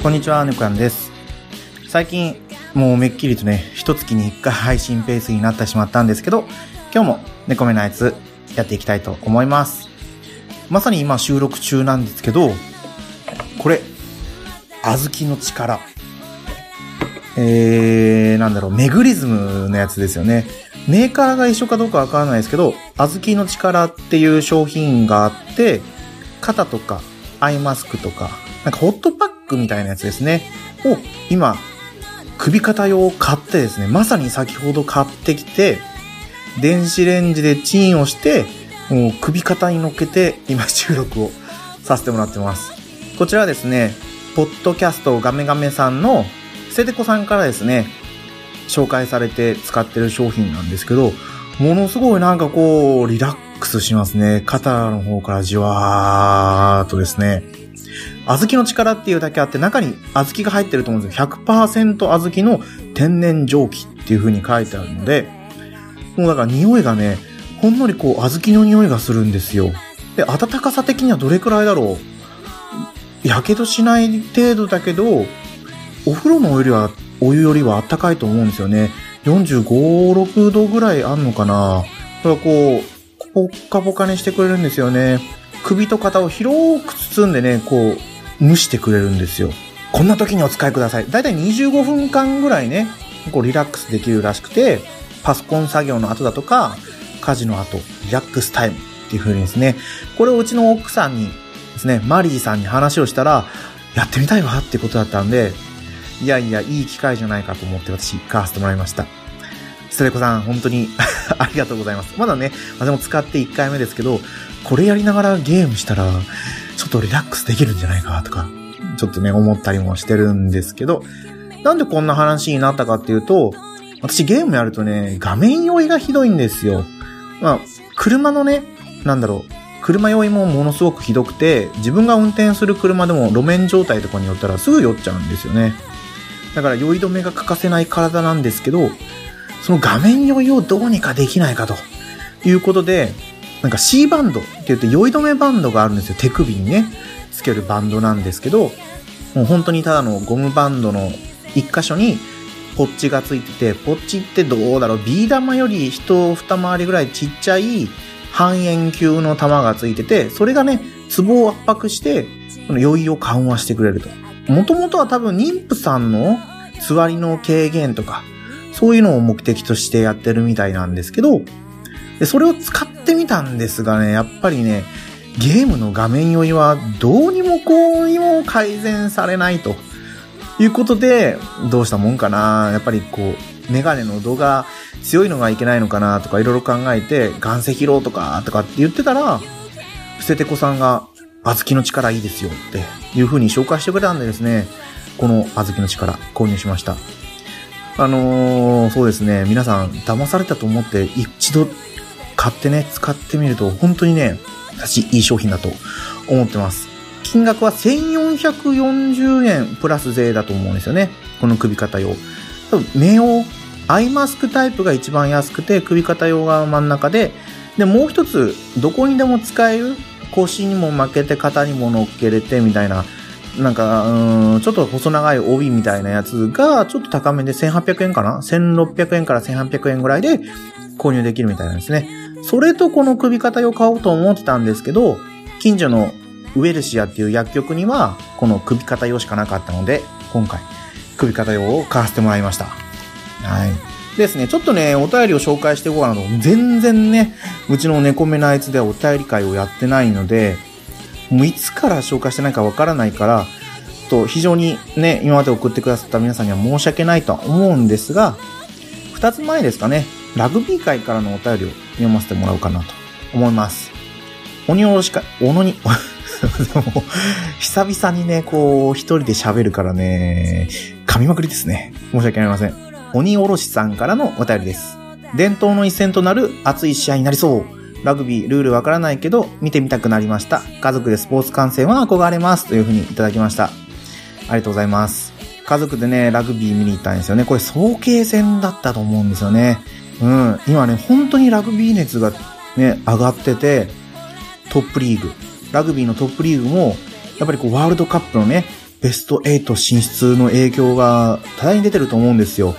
こんにちは、猫やんです。最近、もうめっきりとね、一月に一回配信ペースになってしまったんですけど、今日も猫目のやつやっていきたいと思います。まさに今収録中なんですけど、これ、小豆の力。えー、なんだろう、メグリズムのやつですよね。メーカーが一緒かどうかわからないですけど、小豆の力っていう商品があって、肩とかアイマスクとか、なんかホットパックみたいなやつですね。を今、首肩用を買ってですね、まさに先ほど買ってきて、電子レンジでチンをして、もう首肩に乗っけて今収録をさせてもらってます。こちらはですね、ポッドキャストガメガメさんのセテコさんからですね、紹介されて使ってる商品なんですけど、ものすごいなんかこう、リラックスしますね。肩の方からじわーっとですね。小豆の力っていうだけあって、中に小豆が入ってると思うんですよ。100%小豆の天然蒸気っていう風に書いてあるので、もうだから匂いがね、ほんのりこう小豆の匂いがするんですよ。で、温かさ的にはどれくらいだろう？やけどしない程度だけど、お風呂のお湯よりは、お湯よりは暖かいと思うんですよね。45、6度ぐらいあんのかなこれこう、ポッカポカにしてくれるんですよね。首と肩を広く包んでね、こう、蒸してくれるんですよ。こんな時にお使いください。だいたい25分間ぐらいね、こうリラックスできるらしくて、パソコン作業の後だとか、家事の後、リラックスタイムっていう風にですね、これをうちの奥さんにですね、マリーさんに話をしたら、やってみたいわってことだったんで、いやいや、いい機会じゃないかと思って私、買わせてもらいました。ストレコさん、本当に ありがとうございます。まだね、私も使って1回目ですけど、これやりながらゲームしたら、ちょっとリラックスできるんじゃないかとか、ちょっとね、思ったりもしてるんですけど、なんでこんな話になったかっていうと、私ゲームやるとね、画面酔いがひどいんですよ。まあ、車のね、なんだろう、車酔いもものすごくひどくて、自分が運転する車でも路面状態とかによったらすぐ酔っちゃうんですよね。だから酔い止めが欠かせない体なんですけど、その画面酔いをどうにかできないかということで、なんか C バンドって言って酔い止めバンドがあるんですよ。手首にね、つけるバンドなんですけど、もう本当にただのゴムバンドの一箇所にポッチがついてて、ポッチってどうだろう、ビー玉より一二回りぐらいちっちゃい半円球の玉がついてて、それがね、ツボを圧迫して、この酔いを緩和してくれると。もともとは多分妊婦さんのつわりの軽減とか、そういうのを目的としてやってるみたいなんですけど、で、それを使っててみたんですがね、やっぱりね、ゲームの画面酔いはどうにもこうにも改善されないということで、どうしたもんかな。やっぱりこう、メガネの度が強いのがいけないのかなとかいろいろ考えて、岩石ローとかとかって言ってたら、ふせてこさんが、小豆の力いいですよっていう風に紹介してくれたんでですね、この小豆の力購入しました。あのー、そうですね、皆さん騙されたと思って一度買ってね、使ってみると本当にね、私いい商品だと思ってます。金額は1440円プラス税だと思うんですよね。この首肩用。多分目用、アイマスクタイプが一番安くて、首肩用が真ん中で、で、もう一つ、どこにでも使える、腰にも負けて肩にも乗っけれてみたいな、なんか、うん、ちょっと細長い帯みたいなやつが、ちょっと高めで1800円かな ?1600 円から1800円ぐらいで購入できるみたいなんですね。それとこの首肩用買おうと思ってたんですけど、近所のウェルシアっていう薬局には、この首肩用しかなかったので、今回、首肩用を買わせてもらいました。はい。ですね、ちょっとね、お便りを紹介していこうかなと。全然ね、うちの猫目のあいつではお便り会をやってないので、もういつから紹介してないかわからないから、と非常にね、今まで送ってくださった皆さんには申し訳ないとは思うんですが、二つ前ですかね、ラグビー界からのお便りを読ませてもらおうかなと思います。鬼おろしか、おのに、久々にね、こう、一人で喋るからね、噛みまくりですね。申し訳ありません。鬼おろしさんからのお便りです。伝統の一戦となる熱い試合になりそう。ラグビールールわからないけど、見てみたくなりました。家族でスポーツ観戦は憧れます。というふうにいただきました。ありがとうございます。家族でね、ラグビー見に行ったんですよね。これ早慶戦だったと思うんですよね。うん。今ね、本当にラグビー熱がね、上がってて、トップリーグ、ラグビーのトップリーグも、やっぱりこうワールドカップのね、ベスト8進出の影響が多大に出てると思うんですよ。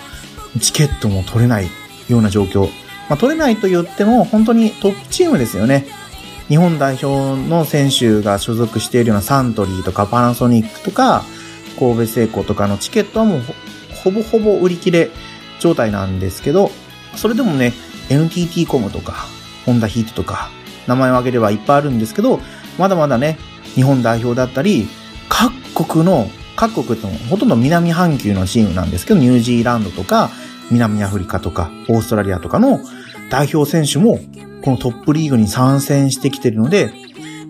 チケットも取れないような状況。まあ、取れないと言っても本当にトップチームですよね。日本代表の選手が所属しているようなサントリーとかパナソニックとか神戸製鋼とかのチケットはもうほぼほぼ売り切れ状態なんですけど、それでもね、NTT コムとか、ホンダヒートとか、名前を挙げればいっぱいあるんですけど、まだまだね、日本代表だったり、各国の、各国ってほとんど南半球のチームなんですけど、ニュージーランドとか、南アフリカとか、オーストラリアとかの代表選手も、このトップリーグに参戦してきてるので、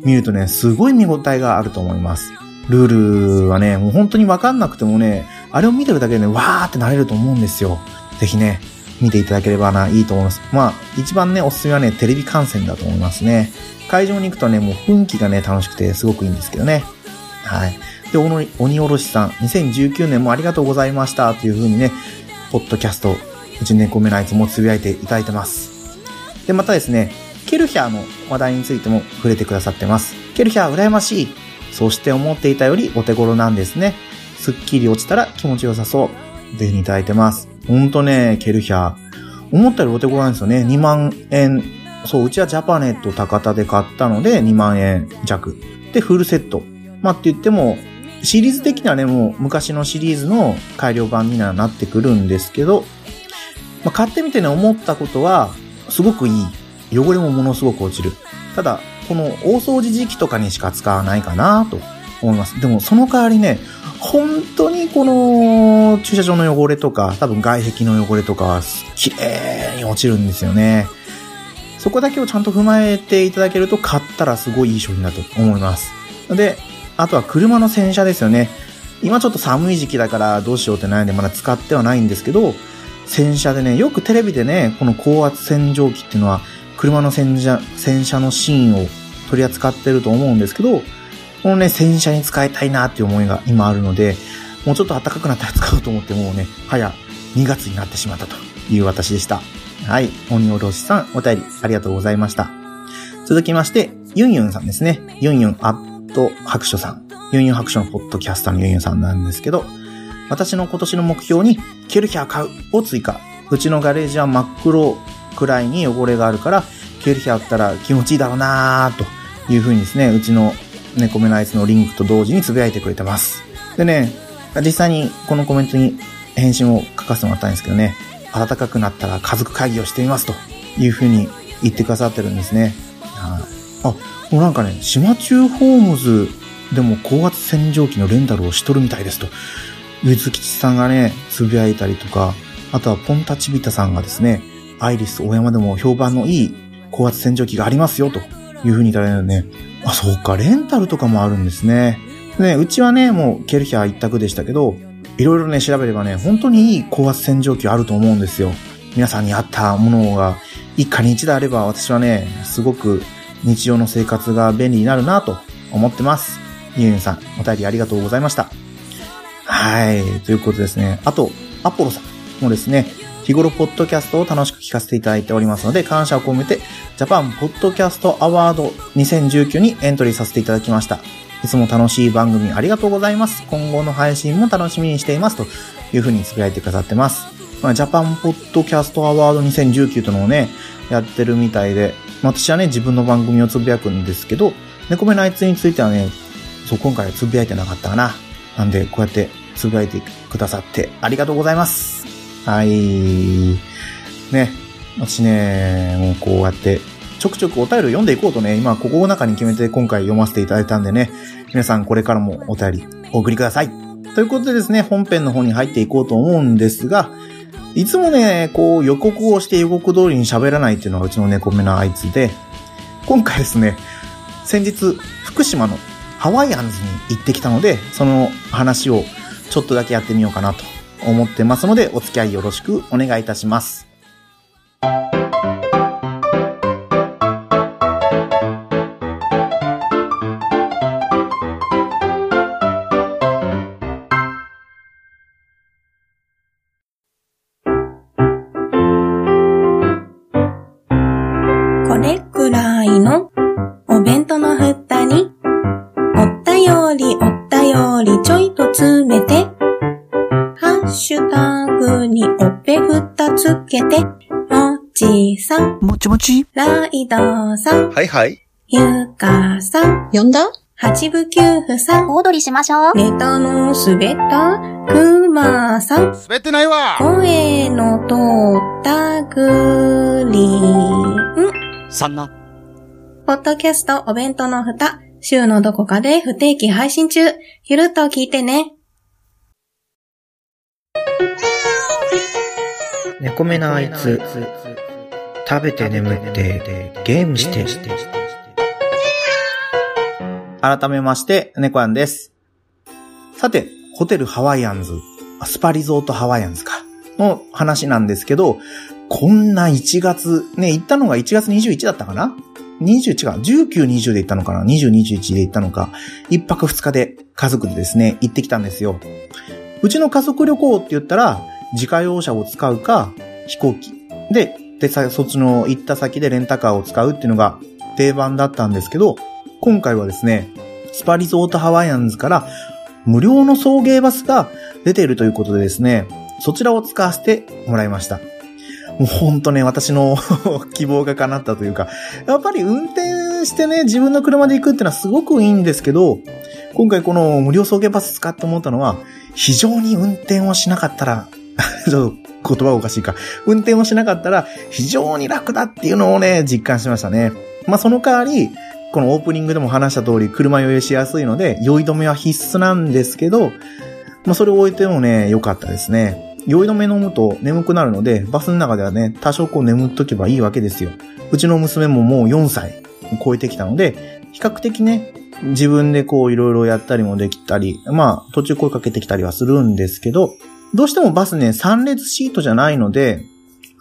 見るとね、すごい見応えがあると思います。ルールはね、もう本当にわかんなくてもね、あれを見てるだけでね、わーってなれると思うんですよ。ぜひね、見ていただければな、いいと思います。まあ、一番ね、おすすめはね、テレビ観戦だと思いますね。会場に行くとね、もう雰囲気がね、楽しくてすごくいいんですけどね。はい。で、鬼おろしさん、2019年もありがとうございました、という風にね、ポッドキャスト、うち猫目のあいつもつぶやいていただいてます。で、またですね、ケルヒャーの話題についても触れてくださってます。ケルヒャー羨ましい。そして思っていたよりお手頃なんですね。すっきり落ちたら気持ちよさそう。という風にいただいてます。ほんとね、ケルヒャー。思ったよりお手頃なんですよね。2万円。そう、うちはジャパネット高田で買ったので2万円弱。で、フルセット。まあ、って言っても、シリーズ的にはね、もう昔のシリーズの改良版にはなってくるんですけど、まあ、買ってみてね、思ったことは、すごくいい。汚れもものすごく落ちる。ただ、この大掃除時期とかにしか使わないかなと思います。でも、その代わりね、本当にこの駐車場の汚れとか、多分外壁の汚れとかは綺麗に落ちるんですよね。そこだけをちゃんと踏まえていただけると買ったらすごいいい商品だと思います。で、あとは車の洗車ですよね。今ちょっと寒い時期だからどうしようって悩んでまだ使ってはないんですけど、洗車でね、よくテレビでね、この高圧洗浄機っていうのは車の洗車、洗車のシーンを取り扱ってると思うんですけど、このね、洗車に使いたいなっていう思いが今あるので、もうちょっと暖かくなったら使おうと思ってもうね、早2月になってしまったという私でした。はい。鬼おろしさん、お便りありがとうございました。続きまして、ユンユンさんですね。ユンユンアット白書さん。ユンユン白書のポッドキャスターのユンユンさんなんですけど、私の今年の目標に、ケルヒャー買うを追加。うちのガレージは真っ黒くらいに汚れがあるから、ケルヒャーあったら気持ちいいだろうなーというふうにですね、うちの猫目のあいつのリンクと同時につぶやいてくれてます。でね、実際にこのコメントに返信を書かせてもらったんですけどね、暖かくなったら家族会議をしてみますというふうに言ってくださってるんですね。はい。あ、もうなんかね、島中ホームズでも高圧洗浄機のレンタルをしとるみたいですと。ゆずきちさんがね、つぶやいたりとか、あとはポンタチビタさんがですね、アイリス大山でも評判のいい高圧洗浄機がありますよというふうにいただいたのでね、あ、そうか、レンタルとかもあるんですね。ね、うちはね、もうケルヒャー一択でしたけど、いろいろね、調べればね、本当にいい高圧洗浄機あると思うんですよ。皆さんに合ったものが一家に一台あれば私はね、すごく日常の生活が便利になるなと思ってます。ゆうゆうさん、お便りありがとうございました。はい、ということですね。あと、アポロさんもですね、日頃ポッドキャストを楽しく聞かせていただいておりますので、感謝を込めて、ジャパンポッドキャストアワード2019にエントリーさせていただきました。いつも楽しい番組ありがとうございます。今後の配信も楽しみにしています。というふうにつぶやいてくださってます。まあ、ジャパンポッドキャストアワード2019というのをね、やってるみたいで、私はね、自分の番組をつぶやくんですけど、猫目のあいつについてはね、そう、今回はつぶやいてなかったかな。なんで、こうやってつぶやいてくださってありがとうございます。はい。ね。私ね、もうこうやって、ちょくちょくお便りを読んでいこうとね、今ここの中に決めて今回読ませていただいたんでね、皆さんこれからもお便りお送りください。ということでですね、本編の方に入っていこうと思うんですが、いつもね、こう予告をして予告通りに喋らないっていうのがうちの猫目のあいつで、今回ですね、先日、福島のハワイアンズに行ってきたので、その話をちょっとだけやってみようかなと思ってますので、お付き合いよろしくお願いいたします。ライドさん。はいはい。ゆかさん。呼んだ？八部九夫さん。大踊りしましょう。ネタの滑ったくまさん。滑ってないわ声の通ったグリーン。さんな。ポッドキャストお弁当の蓋。週のどこかで不定期配信中。ゆるっと聞いてね。猫目なあいつ、食べて眠ってゲームして。改めまして、猫やんです。さて、ホテルハワイアンズ、スパリゾートハワイアンズか、の話なんですけど、こんな1月、ね、行ったのが1月21だったかな ?20 違う。19、20で行ったのかな ?20、21で行ったのか。1泊2日で家族でですね、行ってきたんですよ。うちの家族旅行って言ったら、自家用車を使うか、飛行機。で、で、そっちの行った先でレンタカーを使うっていうのが定番だったんですけど、今回はですね、スパリゾートハワイアンズから無料の送迎バスが出ているということでですね、そちらを使わせてもらいました。もうほんとね、私の 希望が叶ったというか、やっぱり運転してね、自分の車で行くっていうのはすごくいいんですけど、今回この無料送迎バス使って思ったのは、非常に運転をしなかったら ちょっと言葉おかしいか。運転をしなかったら非常に楽だっていうのをね、実感しましたね。まあ、その代わり、このオープニングでも話した通り、車酔いしやすいので、酔い止めは必須なんですけど、まあ、それを置いてもね、良かったですね。酔い止め飲むと眠くなるので、バスの中ではね、多少こう眠っとけばいいわけですよ。うちの娘ももう4歳超えてきたので、比較的ね、自分でこういろいろやったりもできたり、まあ途中声かけてきたりはするんですけど、どうしてもバスね、3列シートじゃないので、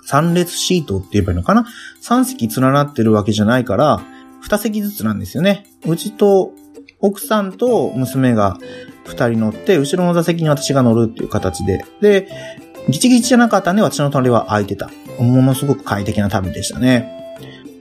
3列シートって言えばいいのかな ?3 席連なってるわけじゃないから、2席ずつなんですよね。うちと奥さんと娘が2人乗って、後ろの座席に私が乗るっていう形で。で、ギチギチじゃなかったんで、私の隣は空いてた。ものすごく快適な旅でしたね。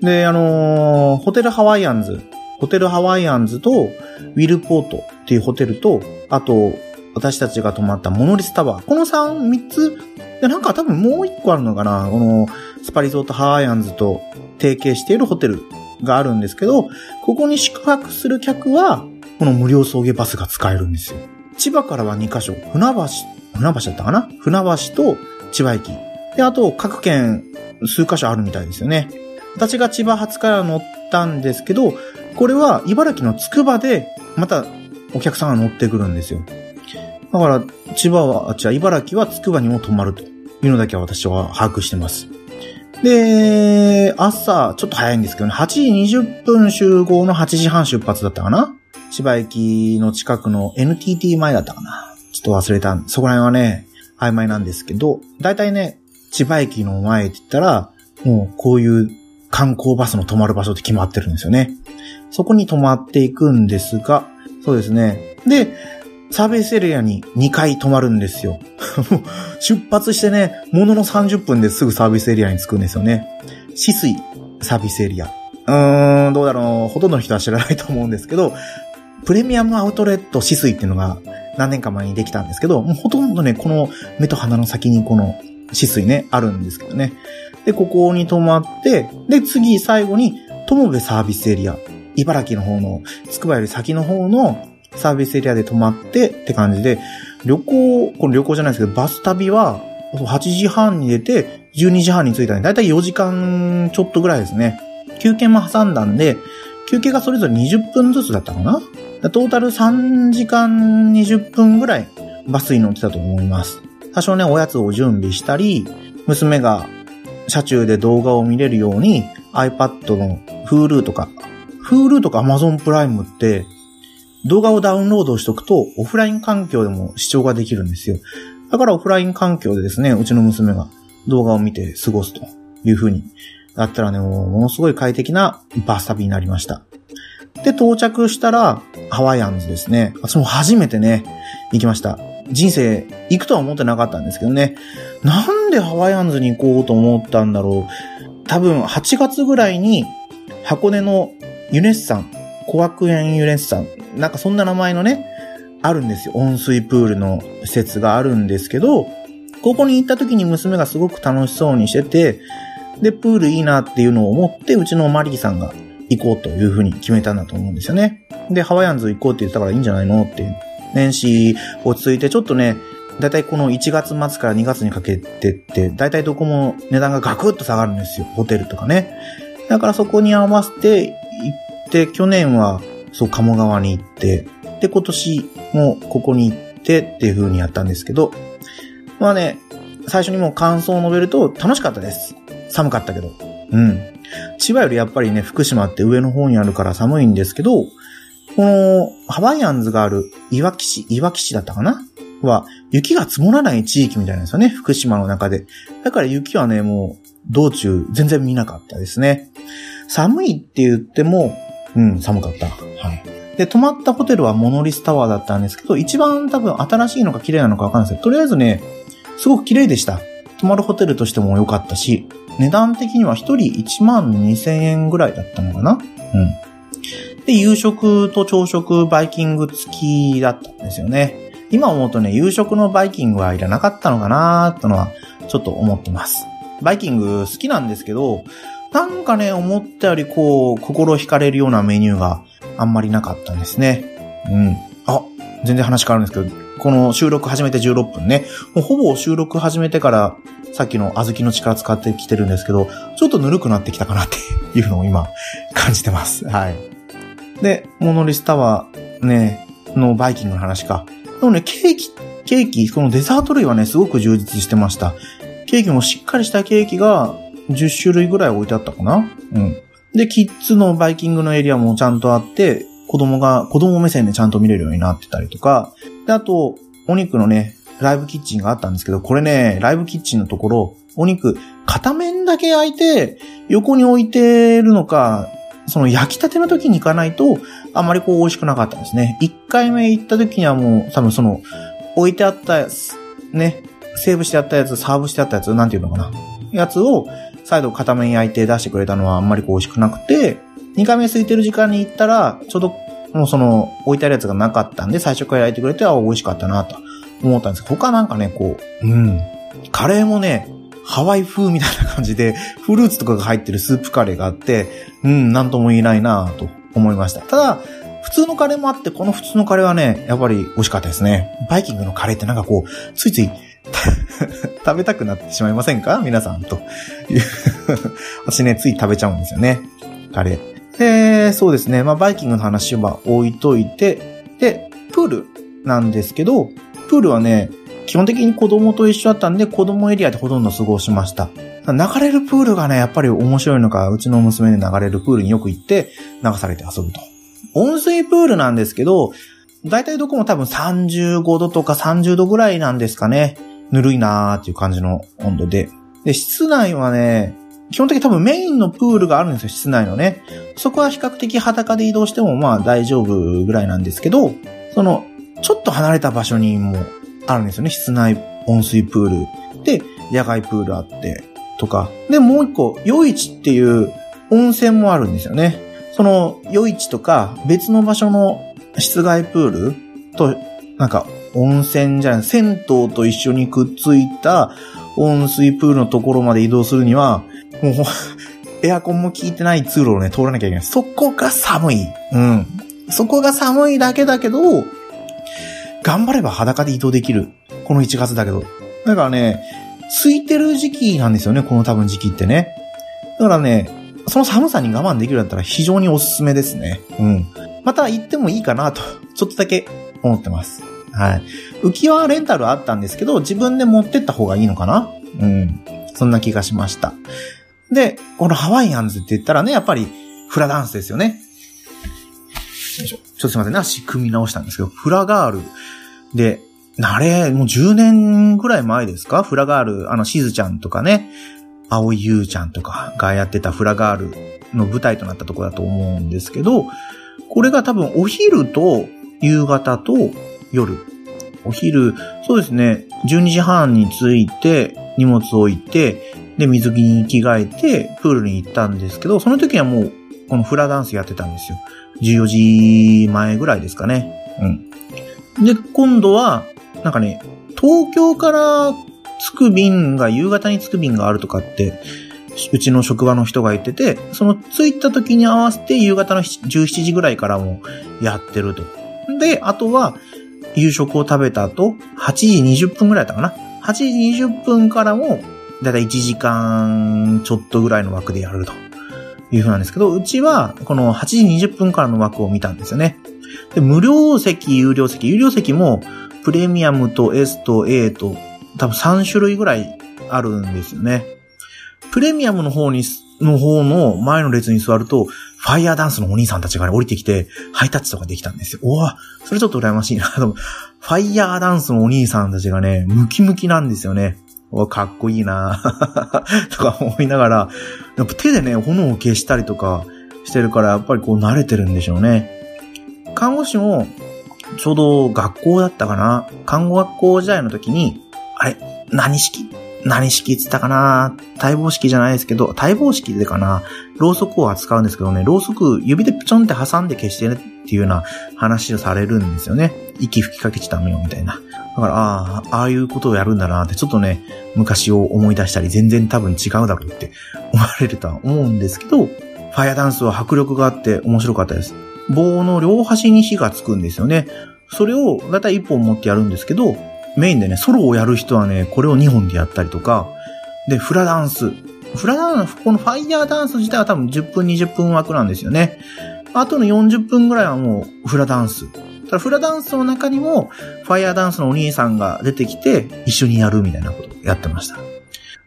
で、あのー、ホテルハワイアンズ、ホテルハワイアンズと、ウィルポートっていうホテルと、あと、私たちが泊まったモノリスタワー。この3、3つ、で、なんか多分もう1個あるのかなこの、スパリゾートハワイアンズと提携しているホテルがあるんですけど、ここに宿泊する客は、この無料送迎バスが使えるんですよ。千葉からは2カ所。船橋、船橋だったかな？船橋と千葉駅。で、あと各県数カ所あるみたいですよね。私が千葉発から乗ったんですけど、これは茨城のつくばで、またお客さんが乗ってくるんですよ。だから、千葉は、あ、違う、茨城はつくばにも泊まるというのだけは私は把握してます。で、朝、ちょっと早いんですけどね、8時20分集合の8時半出発だったかな千葉駅の近くの NTT 前だったかなちょっと忘れた。そこら辺はね、曖昧なんですけど、だいたいね、千葉駅の前って言ったら、もうこういう観光バスの止まる場所って決まってるんですよね。そこに止まっていくんですが、そうですね。で、サービスエリアに2回止まるんですよ。出発してね、ものの30分ですぐサービスエリアに着くんですよね。止水サービスエリア。うーん、どうだろう。ほとんどの人は知らないと思うんですけど、プレミアムアウトレット止水っていうのが何年か前にできたんですけど、もうほとんどね、この目と鼻の先にこの止水ね、あるんですけどね。で、ここに止まって、で、次、最後に、友部サービスエリア。茨城の方の、つくばより先の方のサービスエリアで泊まってって感じで、旅行、これ旅行じゃないですけど、バス旅は、8時半に出て、12時半に着いたんで、だいたい4時間ちょっとぐらいですね。休憩も挟んだんで、休憩がそれぞれ20分ずつだったかなトータル3時間20分ぐらいバスに乗ってたと思います。多少ね、おやつを準備したり、娘が車中で動画を見れるように iPad の Hulu とか、Hulu とか Amazon プライムって動画をダウンロードしとくとオフライン環境でも視聴ができるんですよ。だからオフライン環境でですね、うちの娘が動画を見て過ごすという風にだったらね、もものすごい快適なバス旅になりました。で、到着したら、ハワイアンズですね。私も初めてね、行きました。人生、行くとは思ってなかったんですけどね。なんでハワイアンズに行こうと思ったんだろう。多分、8月ぐらいに、箱根のユネッサン、小学園ユネッサン、なんかそんな名前のね、あるんですよ。温水プールの施設があるんですけど、ここに行った時に娘がすごく楽しそうにしてて、で、プールいいなっていうのを思って、うちのマリーさんが行こうというふうに決めたんだと思うんですよね。で、ハワイアンズ行こうって言ってたからいいんじゃないのって。年始落ち着いて、ちょっとね、だいたいこの1月末から2月にかけてって、だいたいどこも値段がガクッと下がるんですよ。ホテルとかね。だからそこに合わせて行って、去年は、そう、鴨川に行って、で、今年もここに行ってっていう風にやったんですけど、まあね、最初にもう感想を述べると楽しかったです。寒かったけど。うん。千葉よりやっぱりね、福島って上の方にあるから寒いんですけど、この、ハワイアンズがある岩木市、岩木市だったかな？は、雪が積もらない地域みたいなんですよね、福島の中で。だから雪はね、もう、道中全然見なかったですね。寒いって言っても、うん、寒かった。はい。で、泊まったホテルはモノリスタワーだったんですけど、一番多分新しいのか綺麗なのかわかんないですけど、とりあえずね、すごく綺麗でした。泊まるホテルとしても良かったし、値段的には1人1万2000円ぐらいだったのかなうん。で、夕食と朝食バイキング付きだったんですよね。今思うとね、夕食のバイキングはいらなかったのかなーってのはちょっと思ってます。バイキング好きなんですけど、なんかね、思ったよりこう、心惹かれるようなメニューがあんまりなかったんですね。うん。あ、全然話変わるんですけど、この収録始めて16分ね。もうほぼ収録始めてからさっきの小豆の力使ってきてるんですけど、ちょっとぬるくなってきたかなっていうのを今感じてます。はい。で、モノリスタワーね、のバイキングの話か。でもね、ケーキ、ケーキ、このデザート類はね、すごく充実してました。ケーキもしっかりしたケーキが10種類ぐらい置いてあったかな？うん。で、キッズのバイキングのエリアもちゃんとあって、子供が、子供目線でちゃんと見れるようになってたりとか、で、あと、お肉のね、ライブキッチンがあったんですけど、これね、ライブキッチンのところ、お肉、片面だけ焼いて、横に置いてるのか、その焼きたての時に行かないと、あまりこう美味しくなかったんですね。一回目行った時にはもう、多分その、置いてあったやつ、ね、セーブしてあったやつ、サーブしてあったやつ、なんていうのかな。やつを、再度片面焼いて出してくれたのはあんまりこう美味しくなくて、二回目空いてる時間に行ったら、ちょうど、もうその、置いてあるやつがなかったんで、最初から焼いてくれて、あ、美味しかったなと。思ったんですけど、他なんかね、こう、うん。カレーもね、ハワイ風みたいな感じで、フルーツとかが入ってるスープカレーがあって、うん、なんとも言えないなと思いました。ただ、普通のカレーもあって、この普通のカレーはね、やっぱり美味しかったですね。バイキングのカレーってなんかこう、ついつい食べたくなってしまいませんか？皆さんという私ね、つい食べちゃうんですよね。カレー。で、そうですね。まあ、バイキングの話は置いといて、で、プールなんですけど、プールはね、基本的に子供と一緒だったんで、子供エリアでほとんど過ごしました。流れるプールがね、やっぱり面白いのか、うちの娘で流れるプールによく行って、流されて遊ぶと。温水プールなんですけど、だいたいどこも多分35度とか30度ぐらいなんですかね。ぬるいなーっていう感じの温度で。で、室内はね、基本的に多分メインのプールがあるんですよ、室内のね。そこは比較的裸で移動してもまあ大丈夫ぐらいなんですけど、その、ちょっと離れた場所にもあるんですよね。室内温水プール。で、野外プールあって、とか。で、もう一個、余市っていう温泉もあるんですよね。その、余市とか別の場所の室外プールと、なんか、温泉じゃない、銭湯と一緒にくっついた温水プールのところまで移動するには、もう、エアコンも効いてない通路をね、通らなきゃいけない。そこが寒い。うん。そこが寒いだけだけど、頑張れば裸で移動できる。この1月だけど。だからね、空いてる時期なんですよね、この多分時期ってね。だからね、その寒さに我慢できるんだったら非常におすすめですね。うん。また行ってもいいかなと、ちょっとだけ思ってます。はい。浮き輪レンタルあったんですけど、自分で持ってった方がいいのかな？うん。そんな気がしました。で、このハワイアンズって言ったらね、やっぱりフラダンスですよね。よいしょちょっとすいませんね、足組み直したんですけど、フラガールで、あれ、もう10年ぐらい前ですか？フラガール、あの、しずちゃんとかね、青井優ちゃんとかがやってたフラガールの舞台となったとこだと思うんですけど、これが多分お昼と夕方と夜。お昼、そうですね、12時半に着いて、荷物を置いて、で、水着に着替えて、プールに行ったんですけど、その時はもう、このフラダンスやってたんですよ。14時前ぐらいですかね。うん。で、今度は、なんかね、東京から着く便が、夕方に着く便があるとかって、うちの職場の人が言ってて、その着いた時に合わせて夕方の17時ぐらいからもやってると。で、あとは、夕食を食べた後、8時20分ぐらいだったかな。8時20分からも、だいたい1時間ちょっとぐらいの枠でやるというふうなんですけど、うちはこの8時20分からの枠を見たんですよね。で、無料席、有料席、有料席もプレミアムと S と A と多分3種類ぐらいあるんですよね。プレミアムの方に、の方の前の列に座ると、ファイヤーダンスのお兄さんたちが、ね、降りてきて、ハイタッチとかできたんですよ。おわ、それちょっと羨ましいな。ファイヤーダンスのお兄さんたちがね、ムキムキなんですよね。おかっこいいな とか思いながら、やっぱ手でね、炎を消したりとかしてるから、やっぱりこう慣れてるんでしょうね。看護師も、ちょうど学校だったかな看護学校時代の時に、あれ何式？何式って言ったかな？待望式じゃないですけど、待望式でかなろうそくを扱うんですけどね、ろうそく指でちょんって挟んで消してねっていうような話をされるんですよね。息吹きかけちゃダメよみたいな。だから、ああ、ああいうことをやるんだなって、ちょっとね、昔を思い出したり、全然多分違うだろうって思われるとは思うんですけど、ファイアダンスは迫力があって面白かったです。棒の両端に火がつくんですよね。それを、だいたい1本持ってやるんですけど、メインでね、ソロをやる人はね、これを2本でやったりとか、で、フラダンス。フラダンス、このファイヤーダンス自体は多分10分20分枠なんですよね。あとの40分ぐらいはもうフラダンス。ただフラダンスの中にも、ファイヤーダンスのお兄さんが出てきて、一緒にやるみたいなことをやってました。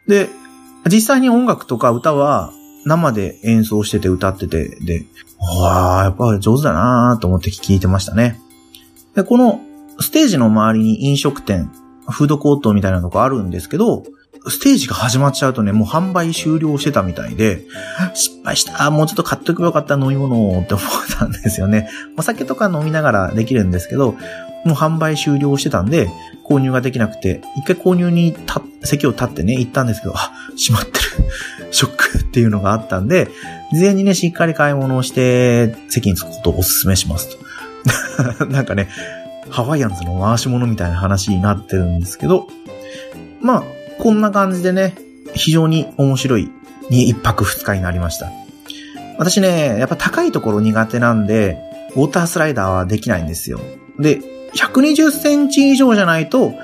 で、実際に音楽とか歌は生で演奏してて歌ってて、で、わあ、やっぱり上手だなーと思って聞いてましたね。で、このステージの周りに飲食店、フードコートみたいなとこあるんですけど、ステージが始まっちゃうとね、もう販売終了してたみたいで、失敗した。もうちょっと買っておけばよかった飲み物をって思ったんですよね。お酒とか飲みながらできるんですけど、もう販売終了してたんで、購入ができなくて、一回購入に席を立ってね、行ったんですけど、あ、閉まってる。ショックっていうのがあったんで、事前にね、しっかり買い物をして、席に着くことをお勧めしますと。なんかね、ハワイアンズの回し物みたいな話になってるんですけど、まあ、こんな感じでね、非常に面白いに一泊二日になりました。私ね、やっぱ高いところ苦手なんで、ウォータースライダーはできないんですよ。で、120センチ以上じゃないと、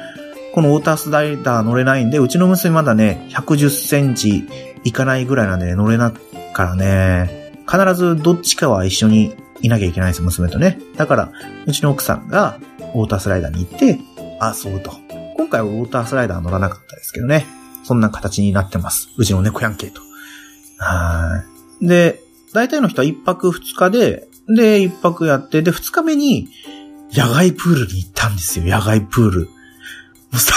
このウォータースライダー乗れないんで、うちの娘まだね、110センチいかないぐらいなんで、ね、乗れなからね、必ずどっちかは一緒にいなきゃいけないんです、娘とね。だから、うちの奥さんがウォータースライダーに行って遊ぶと。今回はウォータースライダー乗らなかったですけどね。そんな形になってます。うちの猫やんけと。はい。で、大体の人は一泊二日で、で、一泊やって、で、二日目に、野外プールに行ったんですよ、野外プール。もうさ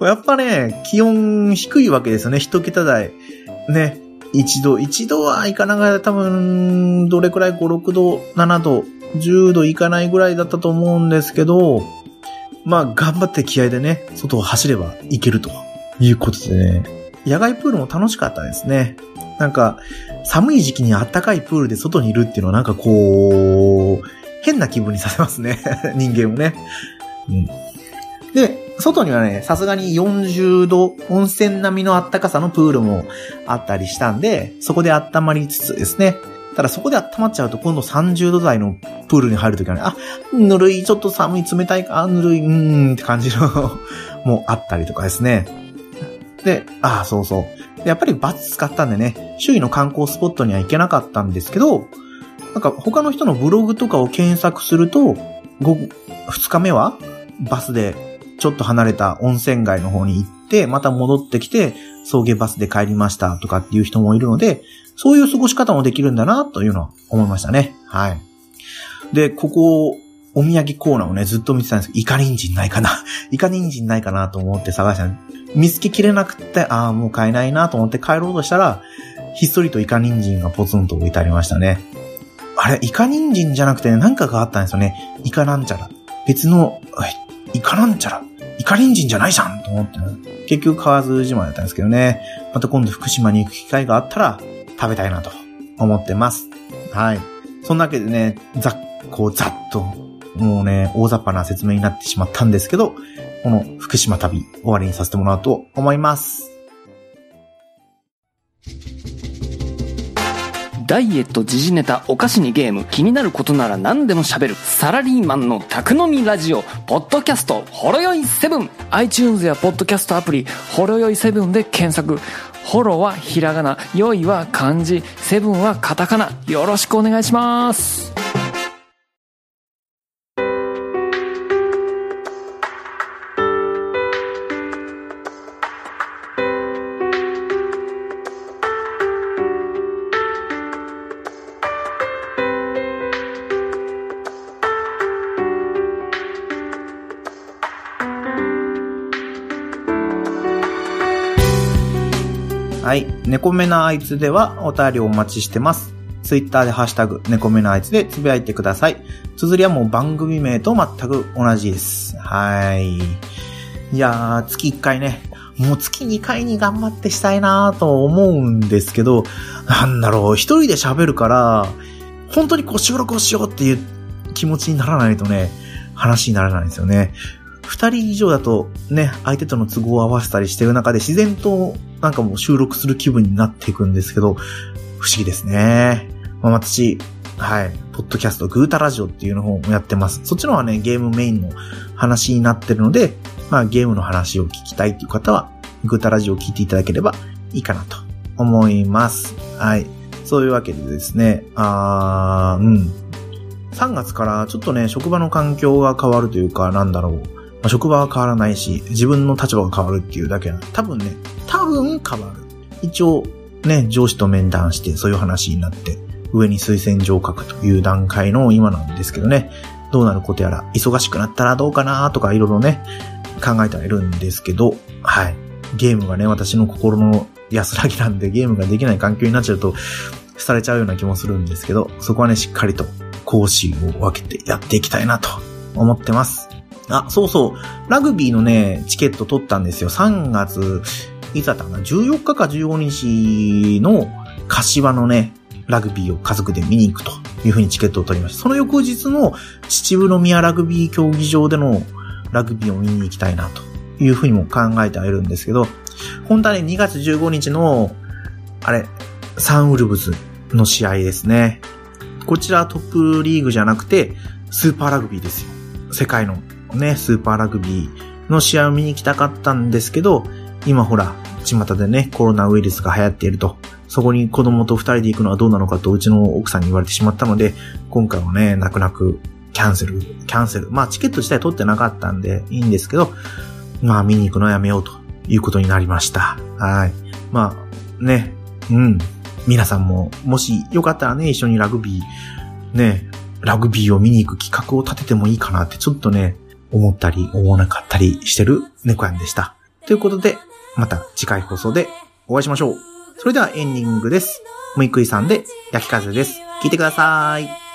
やっぱね、気温低いわけですよね、一桁台。ね、一度、一度はいかながら多分、どれくらい？5、6度、7度、10度いかないぐらいだったと思うんですけど、まあ、頑張って気合でね、外を走ればいけるということでね、野外プールも楽しかったですね。なんか、寒い時期にあったかいプールで外にいるっていうのはなんかこう、変な気分にさせますね。人間をね。うん。で、外にはね、さすがに40度温泉並みのあったかさのプールもあったりしたんで、そこで温まりつつですね。ただそこで温まっちゃうと今度30度台のプールに入るときはね、あ、ぬるい、ちょっと寒い、冷たいか、ぬるい、うーんって感じの もうあったりとかですね。で、ああ、そうそう。やっぱりバス使ったんでね、周囲の観光スポットには行けなかったんですけど、なんか他の人のブログとかを検索すると、午後、2日目はバスでちょっと離れた温泉街の方に行って、また戻ってきて、送迎バスで帰りましたとかっていう人もいるので、そういう過ごし方もできるんだなというのは思いましたね。はい。で、ここ、お土産コーナーをね、ずっと見てたんですけど、イカ人参ないかな イカ人参ないかなと思って探した見つけきれなくて、ああ、もう買えないなと思って帰ろうとしたら、ひっそりとイカ人参がポツンと置いてありましたね。あれ、イカ人参じゃなくてね、なんかがあったんですよね。イカなんちゃら。別の、イカなんちゃら。イカリンジンじゃないじゃんと思って、ね、結局買わずじまいだったんですけどね。また今度福島に行く機会があったら食べたいなと思ってます。はい。そんなわけでね、ざっ、こうざっと、もうね、大雑把な説明になってしまったんですけど、この福島旅終わりにさせてもらおうと思います。ダイエット、時事ネタ、お菓子にゲーム、気になることなら何でも喋る、サラリーマンの宅飲みラジオ、ポッドキャスト、ほろよい7。iTunes やポッドキャストアプリ、ほろよいセブンで検索。ほろはひらがな、よいは漢字、セブンはカタカナ。よろしくお願いします。猫目なあいつではお便りをお待ちしてます。ツイッターでハッシュタグ、猫目のあいつでつぶやいてください。綴りはもう番組名と全く同じです。はい。いやー、月1回ね、もう月2回に頑張ってしたいなーと思うんですけど、なんだろう、一人で喋るから、本当にこう収録をしようっていう気持ちにならないとね、話にならないんですよね。二人以上だとね、相手との都合を合わせたりしてる中で自然となんかもう収録する気分になっていくんですけど、不思議ですね。まあ、私、はい、ポッドキャスト、グータラジオっていうのをやってます。そっちの方はね、ゲームメインの話になってるので、まあゲームの話を聞きたいっていう方は、グータラジオを聞いていただければいいかなと思います。はい。そういうわけでですね、あー、うん。3月からちょっとね、職場の環境が変わるというか、なんだろう。まあ、職場は変わらないし、自分の立場が変わるっていうだけな多分ね、多分変わる。一応、ね、上司と面談してそういう話になって、上に推薦状を書くという段階の今なんですけどね、どうなることやら、忙しくなったらどうかなとかいろいろね、考えてはいるんですけど、はい。ゲームがね、私の心の安らぎなんでゲームができない環境になっちゃうと、されちゃうような気もするんですけど、そこはね、しっかりと講師を分けてやっていきたいなと思ってます。あ、そうそう。ラグビーのね、チケット取ったんですよ。3月いつだったかな ?14 日か15日の柏のね、ラグビーを家族で見に行くというふうにチケットを取りました。その翌日の秩父宮ラグビー競技場でのラグビーを見に行きたいなというふうにも考えてはいるんですけど、本当はね、2月15日の、あれ、サンウルブズの試合ですね。こちらトップリーグじゃなくて、スーパーラグビーですよ。世界のね、スーパーラグビーの試合を見に行きたかったんですけど、今ほら、巷でね、コロナウイルスが流行っていると。そこに子供と二人で行くのはどうなのかとうちの奥さんに言われてしまったので、今回はね、泣く泣くキャンセル、キャンセル。まあチケット自体取ってなかったんでいいんですけど、まあ見に行くのはやめようということになりました。はい。まあ、ね、うん。皆さんも、もしよかったらね、一緒にラグビー、ね、ラグビーを見に行く企画を立ててもいいかなってちょっとね、思ったり思わなかったりしてる猫やんでした。ということで、また次回放送でお会いしましょう。それではエンディングです。むいくいさんで焼き風です。聞いてください。